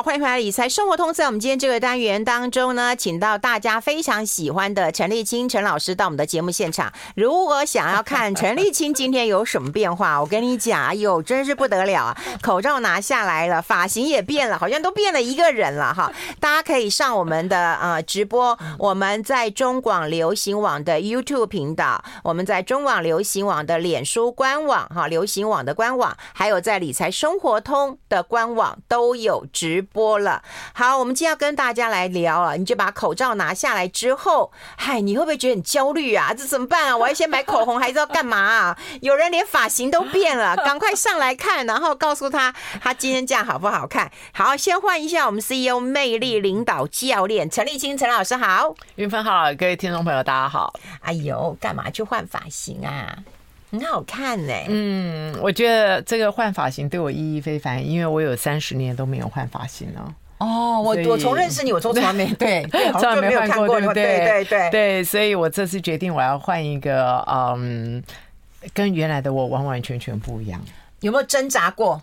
好，欢迎回来理财生活通。在我们今天这个单元当中呢，请到大家非常喜欢的陈丽青陈老师到我们的节目现场。如果想要看 陈丽青今天有什么变化，我跟你讲，哎呦，真是不得了啊！口罩拿下来了，发型也变了，好像都变了一个人了哈。大家可以上我们的呃直播，我们在中广流行网的 YouTube 频道，我们在中广流行网的脸书官网哈，流行网的官网，还有在理财生活通的官网都有直播了。好，我们今天要跟大家来聊啊，你就把口罩拿下来之后，嗨，你会不会觉得很焦虑啊？这怎么办啊？我要先买口红，还是要干嘛啊？有人连发型都变了，赶快上来看，然后告诉他他今天这样好不好看？好，先换一下我们 CEO 魅力领导教练陈立青陈老师好，云芬好，各位听众朋友大家好。哎呦，干嘛去换发型啊？很好看呢、欸。嗯，我觉得这个换发型对我意义非凡，因为我有三十年都没有换发型了。哦，我我从认识你，我从来没对，从来没有 看过，对对对对对，对，所以我这次决定我要换一个，嗯，跟原来的我完完全全不一样。有没有挣扎过？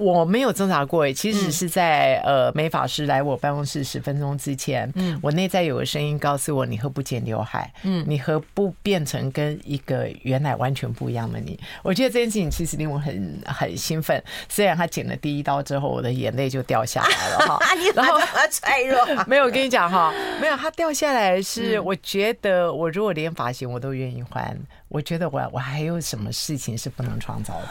我没有挣扎过诶，其实是在呃美发师来我办公室十分钟之前，嗯，我内在有个声音告诉我：你何不剪刘海？嗯，你何不变成跟一个原来完全不一样的你？我觉得这件事情其实令我很很兴奋。虽然他剪了第一刀之后，我的眼泪就掉下来了哈。然后脆弱，没有，我跟你讲哈，没有，他掉下来是我觉得我如果连发型我都愿意换，我觉得我我还有什么事情是不能创造的？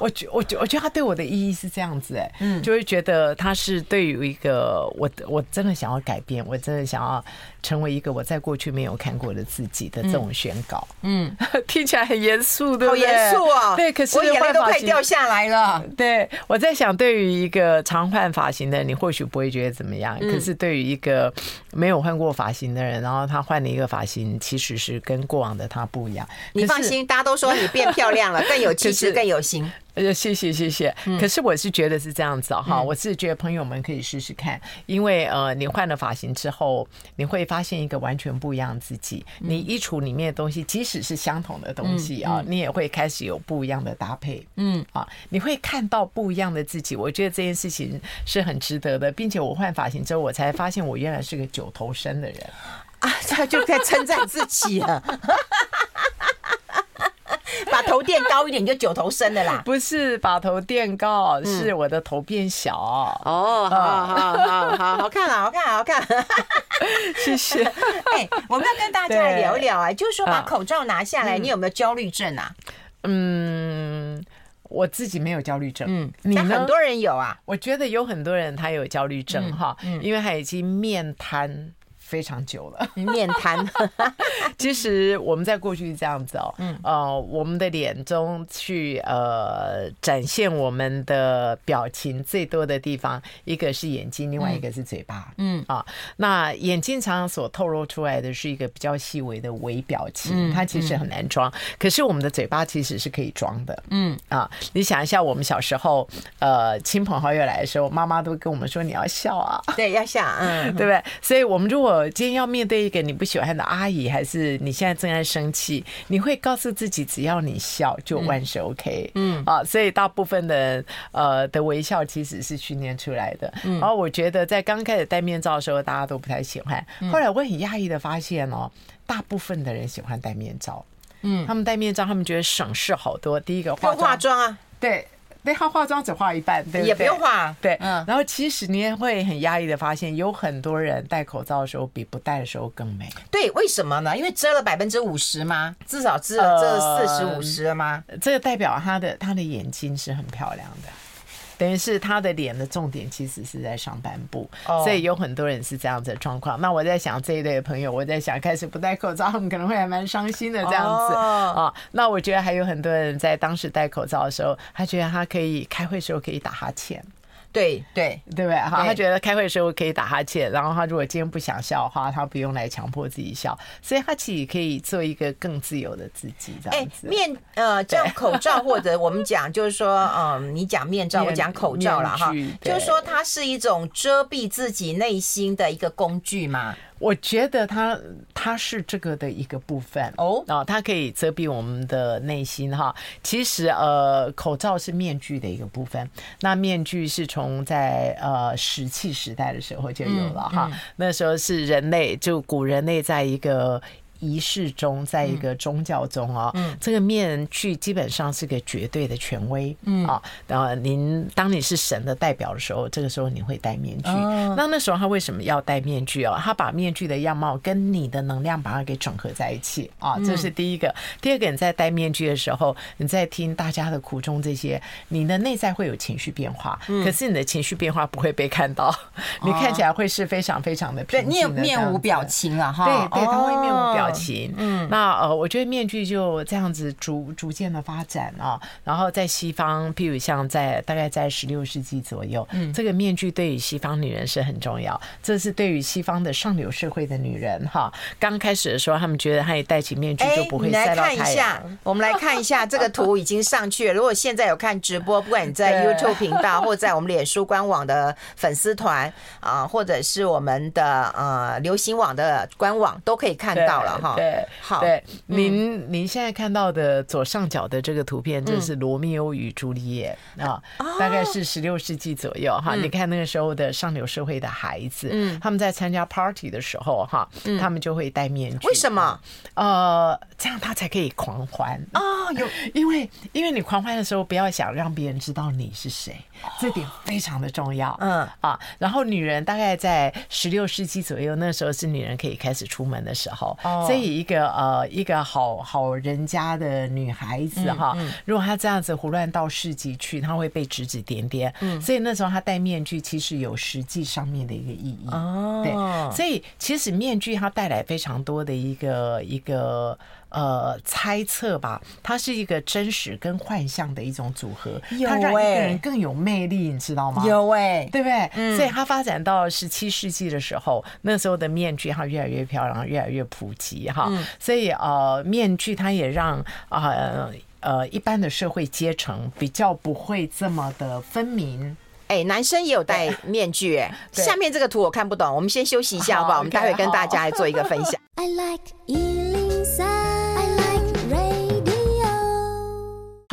我觉我觉我觉得他对我的意义是这样子哎，嗯，就会觉得他是对于一个我我真的想要改变，我真的想要成为一个我在过去没有看过的自己的这种宣告，嗯，听起来很严肃，对不对？好严肃啊！对，可是我眼泪都快掉下来了。对，我在想，对于一个常换发型的人，你或许不会觉得怎么样，可是对于一个没有换过发型的人，然后他换了一个发型，其实是跟过往的他不一样。你放心，大家都说你变漂亮了，更有气质，更有型。呃，谢谢谢谢。可是我是觉得是这样子哈，我是觉得朋友们可以试试看，因为呃，你换了发型之后，你会发现一个完全不一样的自己。你衣橱里面的东西，即使是相同的东西啊，你也会开始有不一样的搭配。嗯啊，你会看到不一样的自己。我觉得这件事情是很值得的，并且我换发型之后，我才发现我原来是个九头身的人啊，他就在称赞自己了。把头垫高一点，你就九头身的啦。不是把头垫高，是我的头变小。哦，好好好好，好看啊，好看，好看。谢谢。哎，我们要跟大家来聊一聊啊，就是说把口罩拿下来，你有没有焦虑症啊？嗯，我自己没有焦虑症。嗯，你呢？很多人有啊。我觉得有很多人他有焦虑症哈，因为他已经面瘫。非常久了，面瘫。其实我们在过去是这样子哦，嗯，呃，我们的脸中去呃展现我们的表情最多的地方，一个是眼睛，另外一个是嘴巴，嗯。啊，那眼睛常常所透露出来的是一个比较细微的微表情，它其实很难装。可是我们的嘴巴其实是可以装的，嗯。啊，你想一下，我们小时候，呃，亲朋好友来的时候，妈妈都跟我们说你要笑啊，对，要笑，嗯，对不对？所以我们如果今天要面对一个你不喜欢的阿姨，还是你现在正在生气，你会告诉自己，只要你笑就万事 OK。嗯啊，所以大部分的呃的微笑其实是训练出来的。然后我觉得在刚开始戴面罩的时候，大家都不太喜欢。后来我很讶异的发现哦，大部分的人喜欢戴面罩。嗯，他们戴面罩，他们觉得省事好多。第一个化化妆啊，对。对，他化妆只化一半，对，也不用化。对，嗯。然后其实你也会很压抑的发现，有很多人戴口罩的时候比不戴的时候更美。对，为什么呢？因为遮了百分之五十吗？至少遮了这四十五十了吗？这个代表他的他的眼睛是很漂亮的。等于是他的脸的重点其实是在上半部，所以有很多人是这样子的状况。那我在想这一类的朋友，我在想开始不戴口罩，他们可能会还蛮伤心的这样子啊。那我觉得还有很多人在当时戴口罩的时候，他觉得他可以开会的时候可以打哈欠。对对对不对？哈，他觉得开会的时候可以打哈欠，然后他如果今天不想笑的话，他不用来强迫自己笑，所以他其实可以做一个更自由的自己。这样子，面呃，这样口罩或者我们讲就是说，嗯，你讲面罩，我讲口罩了哈，就是说它是一种遮蔽自己内心的一个工具嘛。我觉得它它是这个的一个部分哦，啊，它可以遮蔽我们的内心哈。其实呃，口罩是面具的一个部分，那面具是从在呃石器时代的时候就有了哈，那时候是人类就古人类在一个。仪式中，在一个宗教中啊，嗯，这个面具基本上是个绝对的权威，嗯。啊，然后您当你是神的代表的时候，这个时候你会戴面具。那那时候他为什么要戴面具哦？他把面具的样貌跟你的能量把它给整合在一起啊，这是第一个。第二个，你在戴面具的时候，你在听大家的苦衷，这些你的内在会有情绪变化，可是你的情绪变化不会被看到，你看起来会是非常非常的平静的，你也面无表情了哈。对对，他会面无表情。嗯，那呃，我觉得面具就这样子逐逐渐的发展啊，然后在西方，譬如像在大概在十六世纪左右，嗯，这个面具对于西方女人是很重要，这是对于西方的上流社会的女人哈。刚开始的时候，他们觉得她一戴起面具就不会晒到太阳。来看一下，我们来看一下这个图已经上去了。如果现在有看直播，不管你在 YouTube 频道或在我们脸书官网的粉丝团啊，或者是我们的呃流行网的官网，都可以看到了。对，好，对，您您现在看到的左上角的这个图片，这是罗密欧与朱丽叶啊，大概是十六世纪左右哈。你看那个时候的上流社会的孩子，嗯，他们在参加 party 的时候哈，他们就会戴面具。为什么？呃，这样他才可以狂欢啊。有，因为因为你狂欢的时候，不要想让别人知道你是谁，这点非常的重要。嗯啊，然后女人大概在十六世纪左右，那时候是女人可以开始出门的时候，所以一个呃一个好好人家的女孩子哈，如果她这样子胡乱到市集去，她会被指指点点。嗯，所以那时候她戴面具其实有实际上面的一个意义。哦，对，所以其实面具它带来非常多的一个一个。呃，猜测吧，它是一个真实跟幻象的一种组合，它让一个人更有魅力，你知道吗？有哎，对不对？嗯，所以它发展到十七世纪的时候，那时候的面具它越来越漂亮，越来越普及哈。所以呃，面具它也让呃呃一般的社会阶层比较不会这么的分明。哎，男生也有戴面具哎。下面这个图我看不懂，我们先休息一下好不好？我们待会跟大家来做一个分享。I like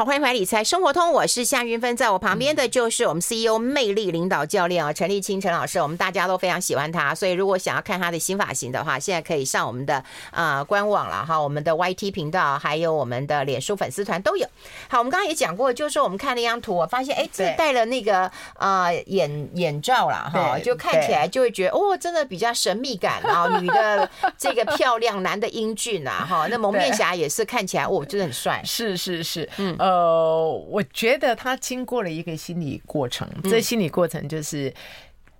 好，欢迎回来理财生活通，我是夏云芬，在我旁边的就是我们 CEO 魅力领导教练啊，陈立清陈老师，我们大家都非常喜欢他，所以如果想要看他的新发型的话，现在可以上我们的官网了哈，我们的 YT 频道还有我们的脸书粉丝团都有。好，我们刚刚也讲过，就是说我们看了一张图，我发现哎，这戴了那个眼眼罩了哈，就看起来就会觉得哦，真的比较神秘感啊，女的 这个漂亮，男的英俊啊哈，那蒙面侠也是看起来哦，真的很帅，是是是，嗯。呃，我觉得他经过了一个心理过程，这心理过程就是。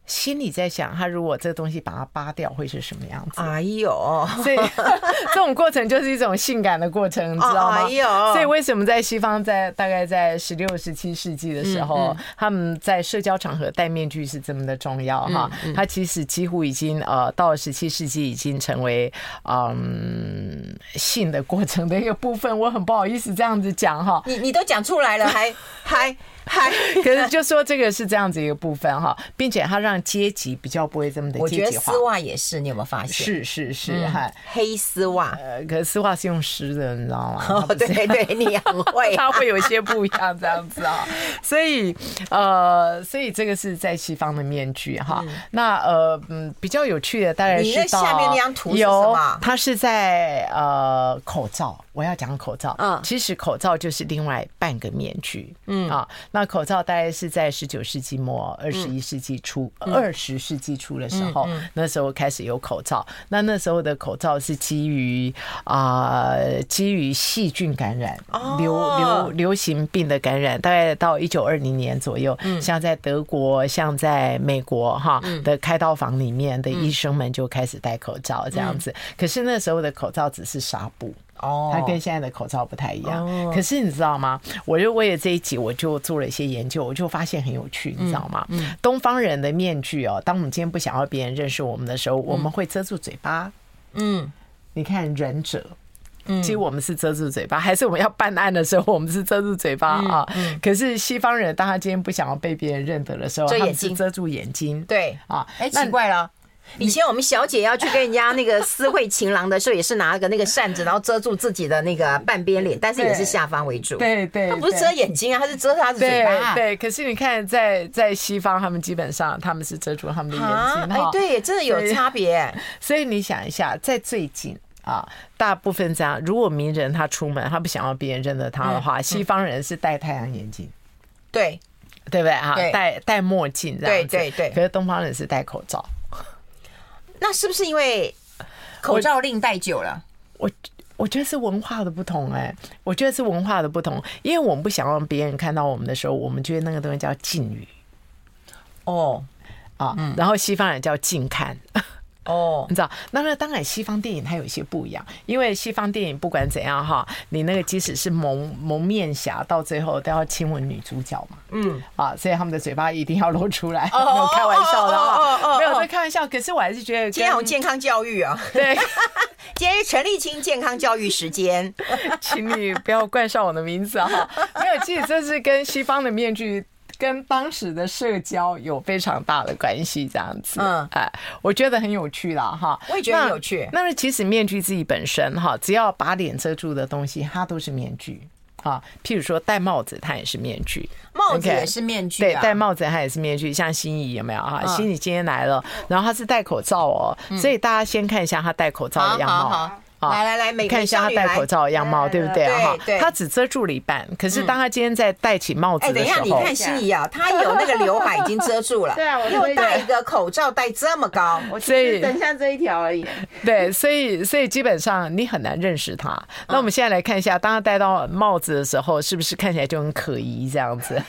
心里在想，他如果这个东西把它扒掉，会是什么样子？哎呦，所以 这种过程就是一种性感的过程，你知道吗？哎呦，所以为什么在西方，在大概在十六、十七世纪的时候，他们在社交场合戴面具是这么的重要哈？它其实几乎已经呃，到了十七世纪已经成为嗯性的过程的一个部分。我很不好意思这样子讲哈，你你都讲出来了，还还。嗨，可是就说这个是这样子一个部分哈，并且它让阶级比较不会这么的阶级化。我觉得丝袜也是，你有没有发现？是是是，哈，黑丝袜。呃，可是丝袜是用湿的，你知道吗？哦，对对，你很会，它会有一些不一样这样子啊。所以呃，所以这个是在西方的面具哈。那呃嗯，比较有趣的当然是你那下面那张图是什么？它是在呃口罩。我要讲口罩，嗯，其实口罩就是另外半个面具，嗯啊，那口罩大概是在十九世纪末、二十一世纪初、二十世纪初的时候，那时候开始有口罩。那那时候的口罩是基于啊，基于细菌感染、流流流行病的感染，大概到一九二零年左右，像在德国、像在美国哈的开刀房里面的医生们就开始戴口罩这样子。可是那时候的口罩只是纱布。哦，它跟现在的口罩不太一样。可是你知道吗？我就为了这一集，我就做了一些研究，我就发现很有趣，你知道吗？东方人的面具哦，当我们今天不想要别人认识我们的时候，我们会遮住嘴巴。嗯，你看忍者，其实我们是遮住嘴巴，还是我们要办案的时候，我们是遮住嘴巴啊？可是西方人，当他今天不想要被别人认得的时候，他们是遮住眼睛。对啊，哎，奇怪了。以前我们小姐要去跟人家那个私会情郎的时候，也是拿个那个扇子，然后遮住自己的那个半边脸，但是也是下方为主。对对，他不是遮眼睛啊，他是遮他的嘴巴。对，可是你看，在在西方，他们基本上他们是遮住他们的眼睛。哎，对，真的有差别。所以你想一下，在最近啊，大部分这样，如果名人他出门，他不想要别人认得他的话，西方人是戴太阳眼镜，对，对不对啊？戴戴墨镜这样子。对对对。可是东方人是戴口罩。那是不是因为口罩令戴久了？我我觉得是文化的不同哎、欸，我觉得是文化的不同，因为我们不想让别人看到我们的时候，我们觉得那个东西叫禁语。哦，啊，然后西方人叫近看。哦，你知道，那那当然，西方电影它有一些不一样，因为西方电影不管怎样哈，你那个即使是蒙蒙面侠，到最后都要亲吻女主角嘛，嗯，啊，所以他们的嘴巴一定要露出来，没有开玩笑的哈，没有在开玩笑，可是我还是觉得今天有健康教育啊，对，今天是陈立青健康教育时间，请你不要冠上我的名字哈，没有，其实这是跟西方的面具。跟当时的社交有非常大的关系，这样子，嗯，哎，我觉得很有趣啦，哈，我也觉得很有趣。那么其实面具自己本身，哈，只要把脸遮住的东西，它都是面具，啊，譬如说戴帽子，它也是面具，帽子也是面具，对，戴帽子它也是面具。像心怡有没有？哈？心怡今天来了，然后他是戴口罩哦，所以大家先看一下他戴口罩的样貌。来来来，每看一下他戴口罩的样貌，对不对啊？哈，他只遮住了一半。可是当他今天在戴起帽子的时候，哎，等一下，你看心怡啊，他有那个刘海已经遮住了，对啊，我又戴一个口罩戴这么高，所以等下这一条而已。对，所以所以基本上你很难认识他。那我们现在来看一下，当他戴到帽子的时候，是不是看起来就很可疑这样子？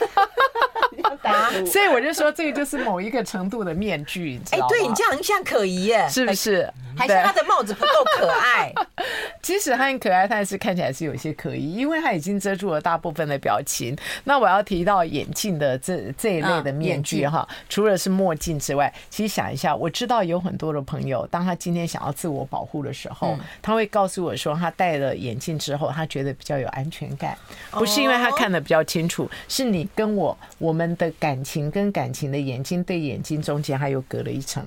所以我就说，这个就是某一个程度的面具，哎，对你这样很像可疑耶，是不是？还是他的帽子不够可爱？即使他很可爱，但是看起来是有些可疑，因为他已经遮住了大部分的表情。那我要提到眼镜的这这一类的面具哈，除了是墨镜之外，其实想一下，我知道有很多的朋友，当他今天想要自我保护的时候，他会告诉我说，他戴了眼镜之后，他觉得比较有安全感，不是因为他看得比较清楚，是你跟我我们的感情跟感情的眼睛对眼睛中间还有隔了一层。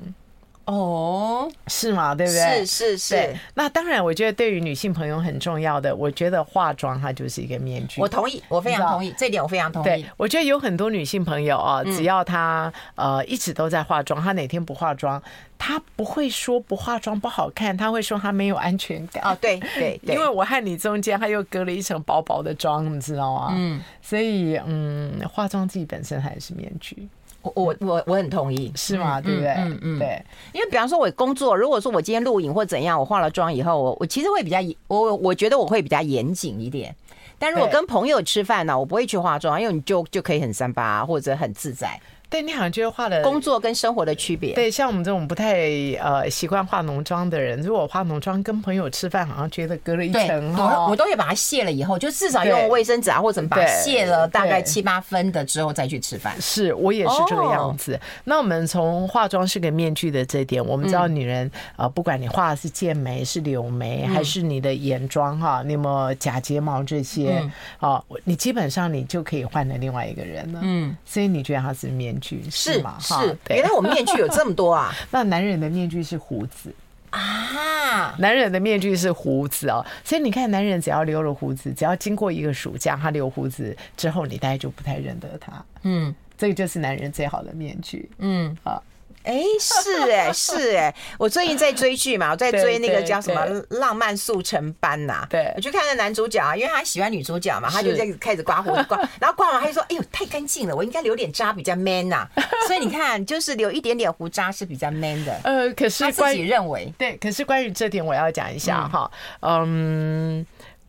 哦，oh, 是吗？对不对？是是是。那当然，我觉得对于女性朋友很重要的，我觉得化妆它就是一个面具。我同意，我非常同意这一点，我非常同意。对，我觉得有很多女性朋友啊，只要她呃一直都在化妆，她哪天不化妆，她不会说不化妆不好看，她会说她没有安全感。哦，对对，因为我和你中间，她又隔了一层薄薄的妆，你知道吗？嗯，所以嗯，化妆自己本身还是面具。我我我很同意，是吗？对不对？嗯嗯，对。因为比方说，我工作，如果说我今天录影或怎样，我化了妆以后，我我其实会比较我我觉得我会比较严谨一点。但如果跟朋友吃饭呢，我不会去化妆，因为你就就可以很三八或者很自在。对，你好像觉得化了工作跟生活的区别。对，像我们这种不太呃习惯化浓妆的人，如果化浓妆跟朋友吃饭，好像觉得隔了一层。我我都会把它卸了以后，就至少用卫生纸啊或者把它卸了大概七八分的之后再去吃饭。是我也是这个样子。那我们从化妆是个面具的这点，我们知道女人呃，不管你画的是剑眉、是柳眉，还是你的眼妆哈，那么假睫毛这些啊，你基本上你就可以换了另外一个人了。嗯，所以你觉得它是面具？是吗？是，原来我们面具有这么多啊！那男人的面具是胡子啊，男人的面具是胡子哦。所以你看，男人只要留了胡子，只要经过一个暑假，他留胡子之后，你大概就不太认得他。嗯，这个就是男人最好的面具。嗯，好。哎，是哎，是哎，我最近在追剧嘛，我在追那个叫什么《浪漫速成班》呐。对，我去看那男主角啊，因为他喜欢女主角嘛，他就在开始刮胡子刮，然后刮完他就说：“哎呦，太干净了，我应该留点渣比较 man 呐。”所以你看，就是留一点点胡渣是比较 man 的。呃，可是他自己认为对，可是关于这点我要讲一下哈，嗯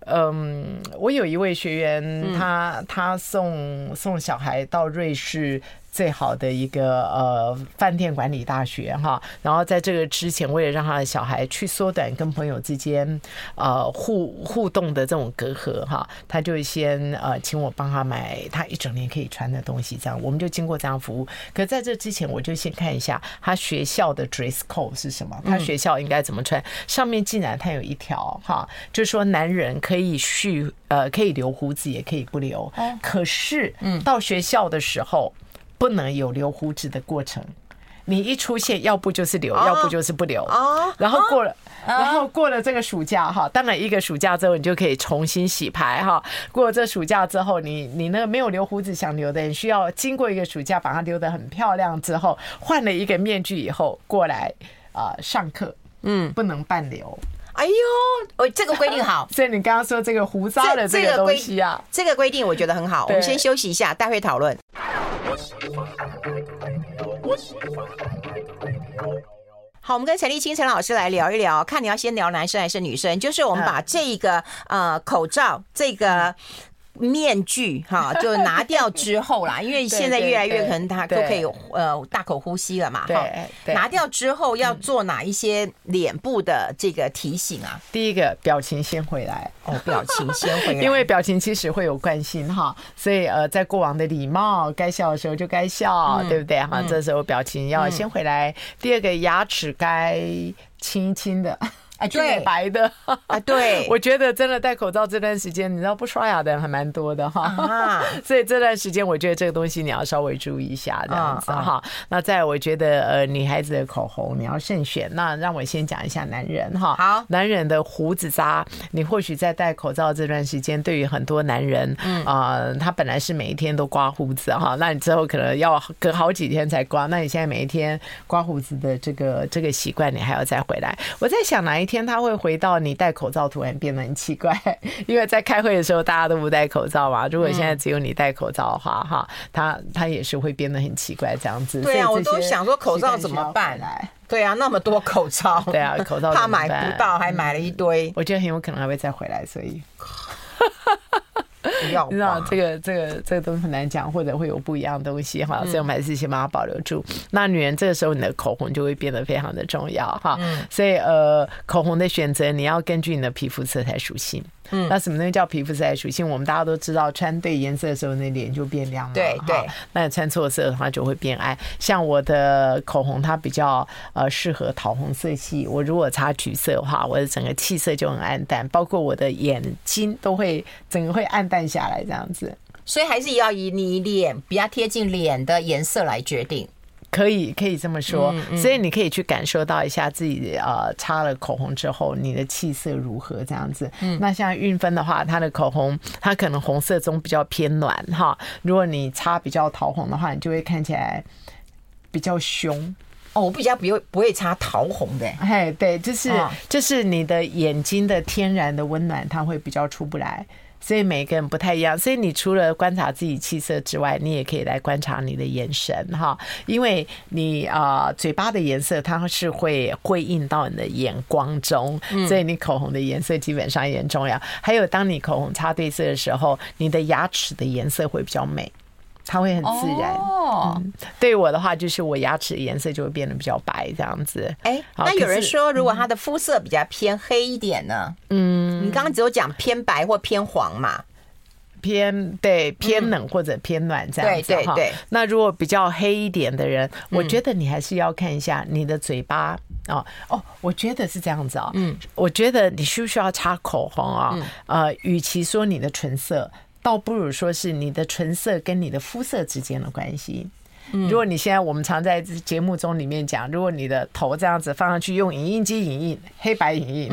嗯，我有一位学员，他他送送小孩到瑞士。最好的一个呃饭店管理大学哈，然后在这个之前，为了让他的小孩去缩短跟朋友之间呃互互动的这种隔阂哈，他就先呃请我帮他买他一整年可以穿的东西，这样我们就经过这样服务。可在这之前，我就先看一下他学校的 dress code 是什么，他学校应该怎么穿。上面竟然他有一条哈，就是说男人可以蓄呃可以留胡子，也可以不留，可是到学校的时候。不能有留胡子的过程，你一出现，要不就是留，哦、要不就是不留。哦，然后过了。哦然后过了这个暑假哈，当然一个暑假之后，你就可以重新洗牌哈。过了这暑假之后，你你那个没有留胡子想留的人，需要经过一个暑假把它留得很漂亮之后，换了一个面具以后过来啊、呃、上课，嗯，不能半留。哎呦，哦，这个规定好。所以你刚刚说这个胡渣的这个东西啊，这个规定我觉得很好。我们先休息一下，待会讨论。好，我们跟陈立青陈老师来聊一聊，看你要先聊男生还是女生？就是我们把这个呃口罩这个。面具哈，就拿掉之后啦，因为现在越来越可能他都可以呃大口呼吸了嘛。哈，拿掉之后要做哪一些脸部的这个提醒啊？第一个表情先回来哦，表情先回来，因为表情其实会有惯性哈，所以呃，在过往的礼貌，该笑的时候就该笑，对不对哈？这时候表情要先回来。第二个牙齿该轻轻的。哎，对，白的啊，对，我觉得真的戴口罩这段时间，你知道不刷牙的人还蛮多的哈，所以这段时间我觉得这个东西你要稍微注意一下，这样子哈。那再我觉得呃，女孩子的口红你要慎选。那让我先讲一下男人哈，好，男人的胡子渣，你或许在戴口罩这段时间，对于很多男人，嗯。啊，他本来是每一天都刮胡子哈，那你之后可能要隔好几天才刮，那你现在每一天刮胡子的这个这个习惯，你还要再回来。我在想哪一。天他会回到你戴口罩突然变得很奇怪，因为在开会的时候大家都不戴口罩嘛。如果现在只有你戴口罩的话，哈，他他也是会变得很奇怪这样子。对啊，我都想说口罩怎么办？对啊，那么多口罩，对啊，口罩怕买不到，还买了一堆。我觉得很有可能还会再回来，所以。你知道这个这个这个东西很难讲，或者会有不一样的东西哈，所以我们还是先把它保留住。那女人这个时候你的口红就会变得非常的重要哈，所以呃，口红的选择你要根据你的皮肤色彩属性。嗯，那什么东西叫皮肤色彩属性？我们大家都知道，穿对颜色的时候，那脸就变亮了。对对，那你穿错色的话，就会变暗。像我的口红，它比较呃适合桃红色系。我如果擦橘色的话，我的整个气色就很暗淡，包括我的眼睛都会整个会暗淡下来这样子。所以还是要以你脸比较贴近脸的颜色来决定。可以，可以这么说，所以你可以去感受到一下自己呃擦了口红之后，你的气色如何这样子。那像韵芬的话，她的口红它可能红色中比较偏暖哈。如果你擦比较桃红的话，你就会看起来比较凶。哦，我比较不会不会擦桃红的。嘿，对，就是就是你的眼睛的天然的温暖，它会比较出不来。所以每个人不太一样，所以你除了观察自己气色之外，你也可以来观察你的眼神哈，因为你啊嘴巴的颜色它是会会映到你的眼光中，所以你口红的颜色基本上也很重要。还有当你口红擦对色的时候，你的牙齿的颜色会比较美。它会很自然哦、嗯。对我的话，就是我牙齿的颜色就会变得比较白，这样子。哎，那有人说，如果他的肤色比较偏黑一点呢？嗯，你刚刚只有讲偏白或偏黄嘛？偏对偏冷或者偏暖这样子哈。对，那如果比较黑一点的人，我觉得你还是要看一下你的嘴巴哦哦。我觉得是这样子啊。嗯，我觉得你需不需要擦口红啊？呃，与其说你的唇色。倒不如说是你的唇色跟你的肤色之间的关系。如果你现在我们常在节目中里面讲，如果你的头这样子放上去用影印机影印黑白影印，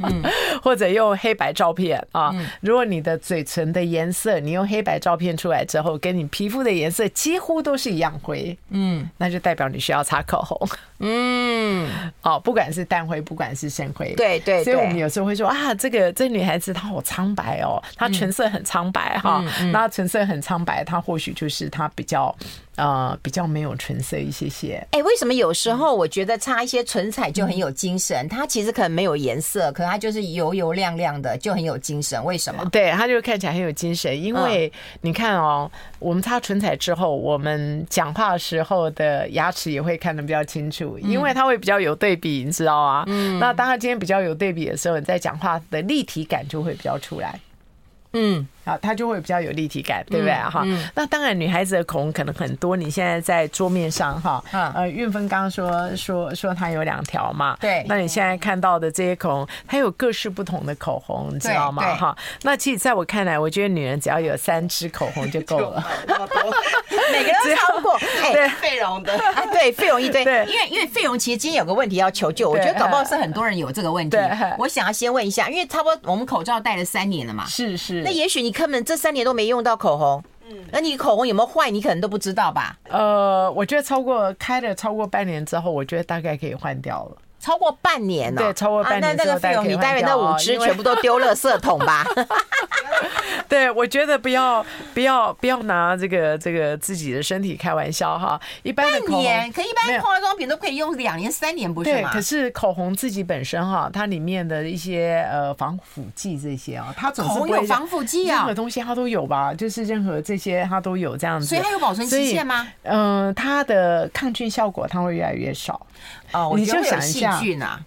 嗯，或者用黑白照片啊，如果你的嘴唇的颜色你用黑白照片出来之后，跟你皮肤的颜色几乎都是一样灰，嗯，那就代表你需要擦口红，嗯，哦，不管是淡灰，不管是深灰，对对，所以我们有时候会说啊，这个这女孩子她好苍白哦，她唇色很苍白哈，那唇色很苍白，她或许就是她比较。呃，比较没有唇色一些些。哎、欸，为什么有时候我觉得擦一些唇彩就很有精神？嗯、它其实可能没有颜色，可它就是油油亮亮的，就很有精神。为什么？对，它就看起来很有精神。因为你看哦，我们擦唇彩之后，我们讲话的时候的牙齿也会看得比较清楚，因为它会比较有对比，你知道吗？嗯。那当它今天比较有对比的时候，你在讲话的立体感就会比较出来。嗯。啊，它就会比较有立体感，对不对哈？那当然，女孩子的口红可能很多。你现在在桌面上哈，呃，韵芬刚刚说说说它有两条嘛，对。那你现在看到的这些口红，它有各式不同的口红，你知道吗？哈。那其实在我看来，我觉得女人只要有三支口红就够了，每个人都超过。对，费蓉的啊，对，费蓉 一堆。对，因为因为费蓉其实今天有个问题要求救，我觉得搞不好是很多人有这个问题。我想要先问一下，因为差不多我们口罩戴了三年了嘛，是是。那也许你根本这三年都没用到口红，嗯，那你口红有没有坏，你可能都不知道吧？呃，我觉得超过开了超过半年之后，我觉得大概可以换掉了。超过半年了，对，超过半年那那个费用，你待会那五支全部都丢垃圾桶吧？对，我觉得不要不要不要拿这个这个自己的身体开玩笑哈。一般的口红，可一般化妆品都可以用两年三年，不是吗？对，可是口红自己本身哈，它里面的一些呃防腐剂这些啊，它总是会有防腐剂啊，任何东西它都有吧？就是任何这些它都有这样子，所以它有保存期限吗？嗯，它的抗菌效果它会越来越少。哦，你就想一下，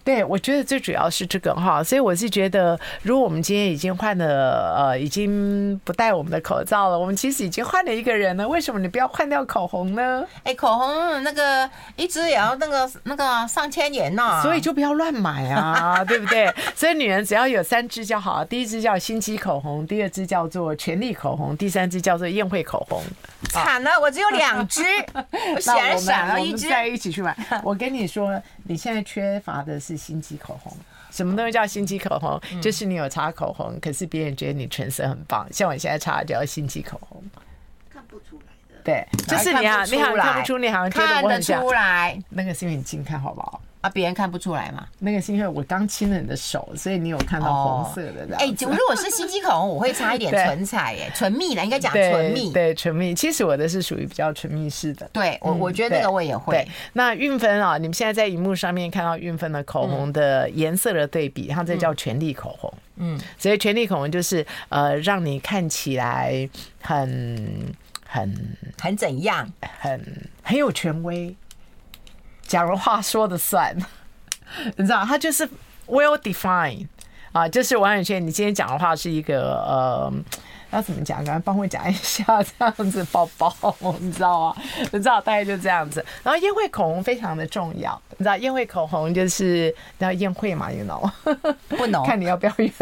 对，我觉得最主要是这个哈，所以我是觉得，如果我们今天已经换了，呃，已经不戴我们的口罩了，我们其实已经换了一个人了，为什么你不要换掉口红呢？哎，口红那个一支也要那个那个上千元呢，所以就不要乱买啊，对不对？所以女人只要有三支就好，第一支叫心机口红，第二支叫做权力口红，第三支叫做宴会口红。惨了，我只有两支，我显然少了一支，再一起去买。我跟你说。你现在缺乏的是心机口红。什么东西叫心机口红？就是你有擦口红，可是别人觉得你唇色很棒。像我现在擦的叫心机口红，看不出来的。对，就是你啊，你好像看不出，你好像觉得我很像。看得出来，那个是因为你近看好不好？啊，别人看不出来嘛？那个是因为我刚亲了你的手，所以你有看到红色的。哎，如果是心机口红，我会擦一点 唇彩，哎，唇蜜的，应该讲唇蜜。对，唇蜜。其实我的是属于比较唇蜜式的。对，我我觉得那个我也会。那韵芬啊，你们现在在荧幕上面看到韵芬的口红的颜色的对比，它这叫权力口红。嗯，所以权力口红就是呃，让你看起来很很很怎样，很很有权威。讲的话说的算，你知道，他就是 well defined 啊，就是王永轩，你今天讲的话是一个呃，要怎么讲？赶快帮我讲一下，这样子包包，你知道吗？你知道，大概就这样子。然后宴会口红非常的重要，你知道，宴会口红就是要宴会嘛，you know，不能看你要不要约，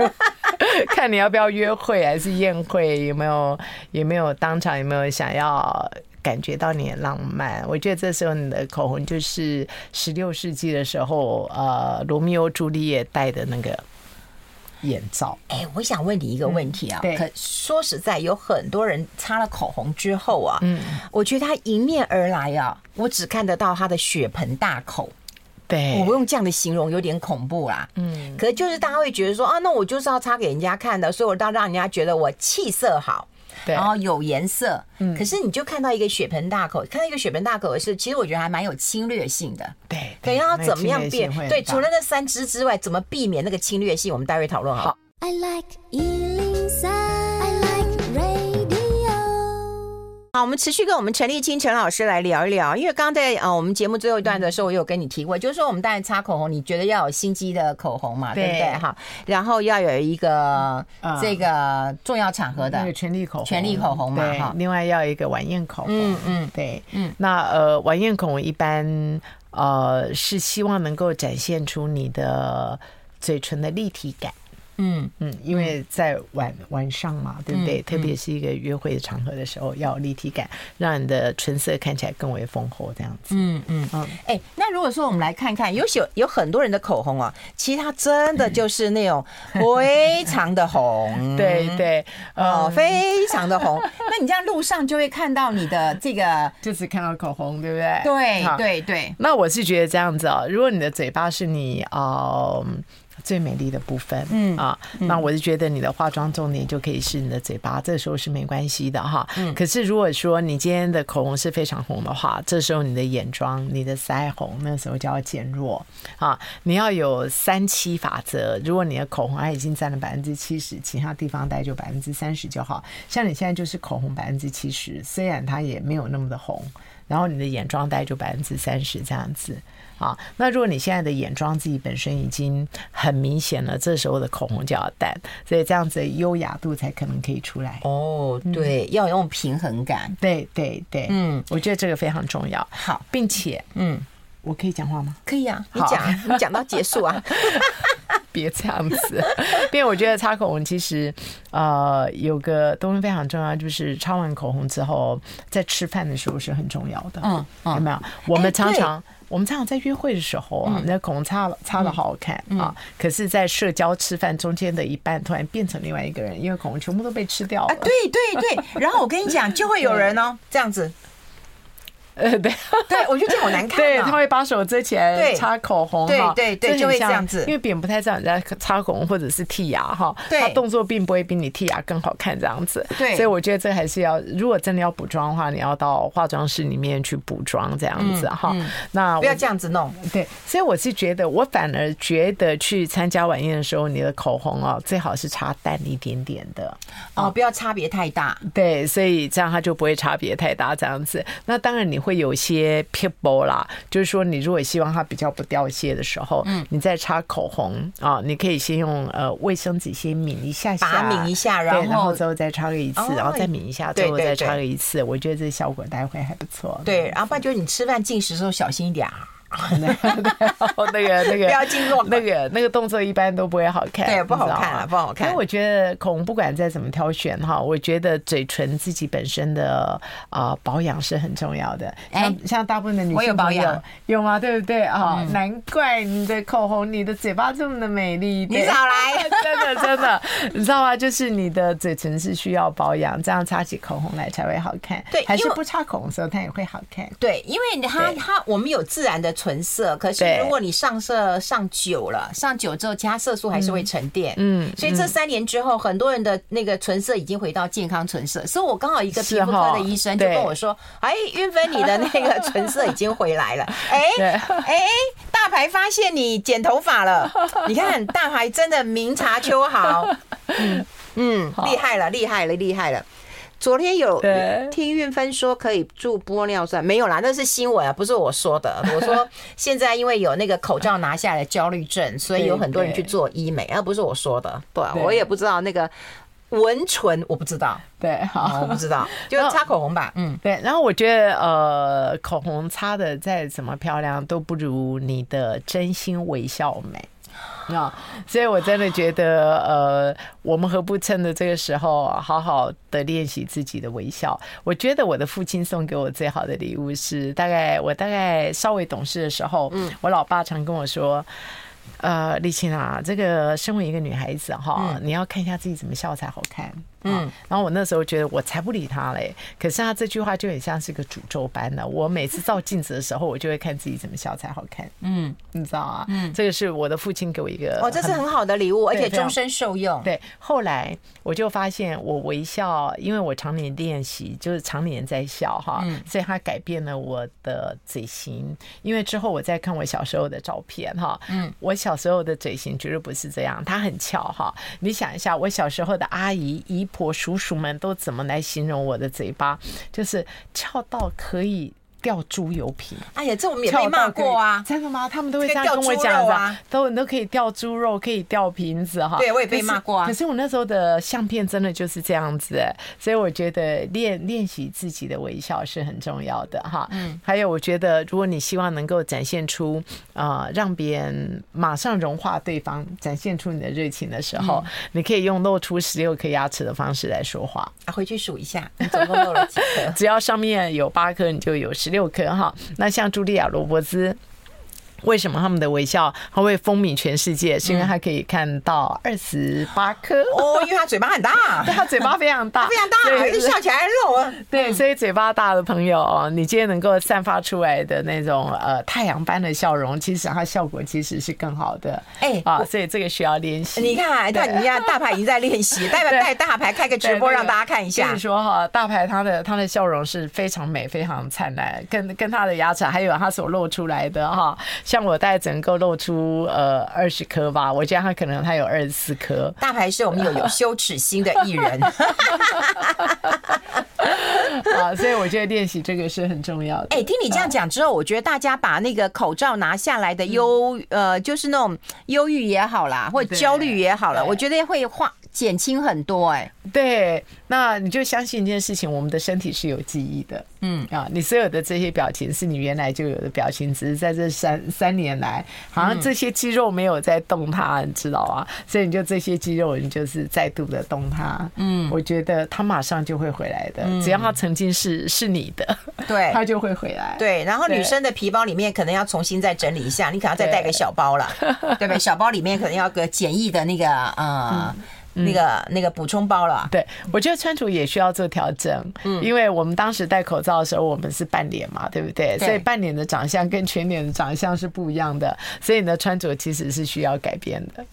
看你要不要约会还是宴会，有没有有没有当场有没有想要。感觉到你的浪漫，我觉得这时候你的口红就是十六世纪的时候，呃，罗密欧朱丽叶戴的那个眼罩。哎，我想问你一个问题啊，可说实在，有很多人擦了口红之后啊，嗯，我觉得他迎面而来啊，我只看得到他的血盆大口。对，我用这样的形容有点恐怖啦。嗯，可是就是大家会觉得说啊，那我就是要擦给人家看的，所以我要让人家觉得我气色好。然后有颜色，嗯，可是你就看到一个血盆大口，看到一个血盆大口的是，其实我觉得还蛮有侵略性的。对，等要怎么样变？对，除了那三只之外，怎么避免那个侵略性？我们待会讨论好。I like 好，我们持续跟我们陈立青陈老师来聊一聊，因为刚刚在呃我们节目最后一段的时候，我有跟你提过，就是说我们当然擦口红，你觉得要有心机的口红嘛，对不对？哈，然后要有一个这个重要场合的权力口红，权力口红嘛，哈。另外要一个晚宴口红，嗯嗯，对，嗯。那呃晚宴口红一般呃是希望能够展现出你的嘴唇的立体感。嗯嗯，因为在晚晚上嘛，对不对？特别是一个约会的场合的时候，要有立体感，让你的唇色看起来更为丰厚，这样子。嗯嗯嗯。哎、那如果说我们来看看，有有有很多人的口红啊，其实它真的就是那种 非常的红，对对，哦，非常的红。那你这样路上就会看到你的这个，就是看到口红，对不对？对对对。那我是觉得这样子啊，如果你的嘴巴是你啊。嗯最美丽的部分，嗯啊，那我是觉得你的化妆重点就可以是你的嘴巴，这时候是没关系的哈。嗯，可是如果说你今天的口红是非常红的话，这时候你的眼妆、你的腮红，那时候就要减弱啊。你要有三七法则，如果你的口红它已经占了百分之七十，其他地方大概就百分之三十就好。像你现在就是口红百分之七十，虽然它也没有那么的红。然后你的眼妆大概就百分之三十这样子。啊，那如果你现在的眼妆自己本身已经很明显了，这时候的口红就要淡，所以这样子优雅度才可能可以出来。哦，对，嗯、要用平衡感。对对对，嗯，我觉得这个非常重要。好，并且，嗯，我可以讲话吗？可以啊，你讲，你讲到结束啊。别这样子，因为我觉得擦口红其实，呃，有个东西非常重要，就是擦完口红之后，在吃饭的时候是很重要的。嗯，嗯有没有？我们常常。我们常常在约会的时候啊，那口红擦了擦的好好看啊，可是，在社交吃饭中间的一半，突然变成另外一个人，因为口红全部都被吃掉了。对对对，然后我跟你讲，就会有人哦，这样子。呃，对，对，我觉得这好难看。对，他会把手遮起来擦口红，对对对，就会这样子。因为扁不太知道你在擦口红或者是剔牙哈，他动作并不会比你剔牙更好看这样子。对，所以我觉得这还是要，如果真的要补妆的话，你要到化妆室里面去补妆这样子哈。那不要这样子弄。对，所以我是觉得，我反而觉得去参加晚宴的时候，你的口红哦，最好是擦淡一点点的哦，不要差别太大。对，所以这样它就不会差别太大这样子。那当然你会。会有一些撇薄啦，就是说，你如果希望它比较不掉屑的时候，嗯，你再擦口红啊，你可以先用呃卫生纸先抿一下下，把抿一下，然后然后之后再擦个一次，然后再抿一下，最后再擦个一次，我觉得这效果大概会还不错。对，然后不然就是你吃饭进食的时候小心一点啊。那个那个不要进入那个那个动作一般都不会好看，对，不好看啊，不好看。因为我觉得口红不管再怎么挑选哈，我觉得嘴唇自己本身的啊保养是很重要的。像像大部分的女性保养有吗？对不对啊？难怪你的口红，你的嘴巴这么的美丽。你少来，真的真的，你知道吗？就是你的嘴唇是需要保养，这样擦起口红来才会好看。对，还是不擦口红的时候它也会好看。对，因为它它我们有自然的。唇色，可是如果你上色上久了，上久之后，其他色素还是会沉淀。嗯，所以这三年之后，很多人的那个唇色已经回到健康唇色。所以我刚好一个皮肤科的医生就跟我说：“哎，云芬，你的那个唇色已经回来了。”哎哎，大牌发现你剪头发了，你看大牌真的明察秋毫。嗯嗯，厉害了，厉害了，厉害了。昨天有听运芬说可以注玻尿酸，没有啦，那是新闻啊，不是我说的。我说现在因为有那个口罩拿下来的焦虑症，所以有很多人去做医美，而不是我说的。对，我也不知道那个纹唇，我不知道。对，好，我不知道，就擦口红吧。嗯，对。然后我觉得，呃，口红擦的再怎么漂亮，都不如你的真心微笑美。啊，所以我真的觉得，呃，我们何不趁着这个时候，好好的练习自己的微笑？我觉得我的父亲送给我最好的礼物是，大概我大概稍微懂事的时候，嗯，我老爸常跟我说，呃，丽青啊，这个身为一个女孩子哈，你要看一下自己怎么笑才好看。嗯，然后我那时候觉得我才不理他嘞，可是他这句话就很像是个诅咒般的。我每次照镜子的时候，我就会看自己怎么笑才好看。嗯，你知道啊？嗯，这个是我的父亲给我一个哦，这是很好的礼物，而且终身受用。对，后来我就发现我微笑，因为我常年练习，就是常年在笑哈，所以他改变了我的嘴型。因为之后我再看我小时候的照片哈，嗯，我小时候的嘴型绝对不是这样，他很翘哈。你想一下，我小时候的阿姨姨婆叔叔们都怎么来形容我的嘴巴？就是翘到可以。掉猪油瓶，哎呀，这我们也被骂过啊！真的吗？他们都会这样跟我讲的，都都可以掉猪肉，可以掉瓶子哈。对，我也被骂过啊。可是我那时候的相片真的就是这样子，所以我觉得练练习自己的微笑是很重要的哈。嗯，还有我觉得，如果你希望能够展现出啊，让别人马上融化对方，展现出你的热情的时候，你可以用露出十六颗牙齿的方式来说话。啊，回去数一下，你总共露了几颗？只要上面有八颗，你就有十。十六颗哈，那像茱莉亚·罗伯兹。为什么他们的微笑他会风靡全世界？是因为他可以看到二十八颗哦，因为他嘴巴很大，对，他嘴巴非常大，非常大，还是笑起来肉啊。对，所以嘴巴大的朋友哦，你今天能够散发出来的那种呃太阳般的笑容，其实它效果其实是更好的。哎啊，所以这个需要练习。你看，看你家大牌已经在练习，代表带大牌开个直播让大家看一下。就是说哈，大牌他的他的笑容是非常美、非常灿烂，跟跟他的牙齿还有他所露出来的哈。像我大概只能够露出呃二十颗吧，我觉得他可能他有二十四颗。大牌是我们有有羞耻心的艺人。啊，所以我觉得练习这个是很重要的。哎，听你这样讲之后，我觉得大家把那个口罩拿下来的忧呃，就是那种忧郁也好啦，或者焦虑也好了，我觉得会化减轻很多。哎，对，那你就相信一件事情，我们的身体是有记忆的。嗯啊，你所有的这些表情是你原来就有的表情，只是在这三 三年来，好像这些肌肉没有在动它，你知道啊？所以你就这些肌肉，你就是再度的动它。嗯，我觉得它马上就会回来的，只要他曾经是是你的，对，他就会回来。对，然后女生的皮包里面可能要重新再整理一下，你可能要再带个小包了，对不对？小包里面可能要个简易的那个呃。那个那个补充包了，对，我觉得穿着也需要做调整，嗯，因为我们当时戴口罩的时候，我们是半脸嘛，对不对？所以半脸的长相跟全脸的长相是不一样的，所以你的穿着其实是需要改变的。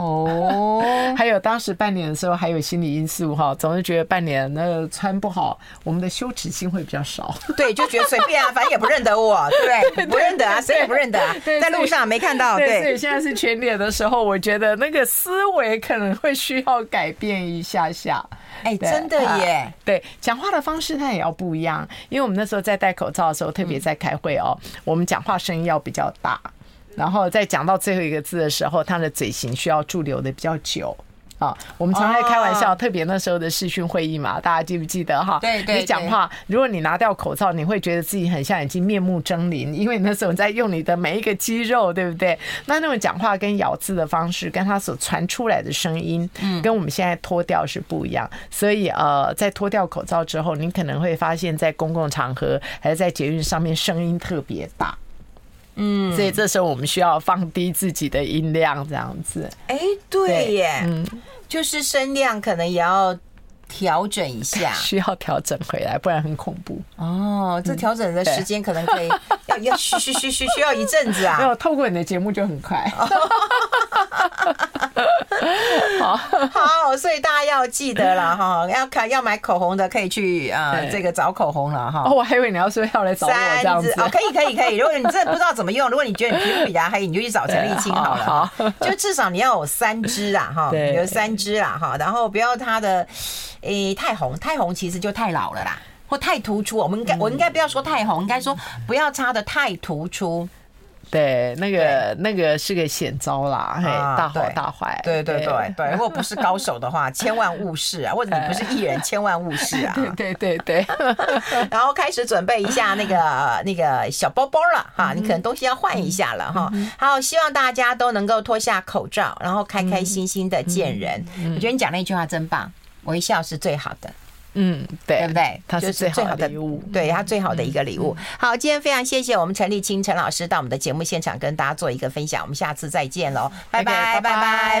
哦，还有当时半年的时候，还有心理因素哈，总是觉得半年那个穿不好，我们的羞耻心会比较少。对，就觉得随便啊，反正也不认得我，对，不认得啊，谁也不认得啊，在路上没看到。对，所以现在是全脸的时候，我觉得那个思维可能会需要改变一下下。哎，真的耶，对，讲话的方式它也要不一样，因为我们那时候在戴口罩的时候，特别在开会哦，我们讲话声音要比较大。然后在讲到最后一个字的时候，他的嘴型需要驻留的比较久啊。我们常在开玩笑，特别那时候的视讯会议嘛，大家记不记得哈？对对。你讲话，如果你拿掉口罩，你会觉得自己很像已经面目狰狞，因为那时候在用你的每一个肌肉，对不对？那那种讲话跟咬字的方式，跟他所传出来的声音，跟我们现在脱掉是不一样。所以呃，在脱掉口罩之后，你可能会发现，在公共场合还是在捷运上面，声音特别大。嗯，所以这时候我们需要放低自己的音量，这样子。哎，对耶，嗯，就是声量可能也要调整一下，需要调整回来，不然很恐怖。哦，这调整的时间可能可以 要要需需需需需要一阵子啊。没有透过你的节目就很快。好要记得了 哈，要看要买口红的可以去呃这个找口红了哈。哦，我还以为你要说要来找我这样子。哦，可以可以可以，如果你真的不知道怎么用，如果你觉得你皮肤比较黑，你就去找陈立青好了。好，就至少你要有三支啊哈，有三支啦哈，然后不要它的诶太红，太红其实就太老了啦，或太突出。我们应该我应该不要说太红，应该说不要擦的太突出。对，那个那个是个险招啦，嘿，大好大坏。对对对对，如果不是高手的话，千万勿试啊！或者你不是艺人，千万勿试啊！对对对。然后开始准备一下那个那个小包包了哈，你可能东西要换一下了哈。好，希望大家都能够脱下口罩，然后开开心心的见人。我觉得你讲那句话真棒，微笑是最好的。嗯，对，对不对？它是最好的礼物，对，它最好的一个礼物。好，今天非常谢谢我们陈立青陈老师到我们的节目现场跟大家做一个分享，我们下次再见喽，拜拜，拜拜。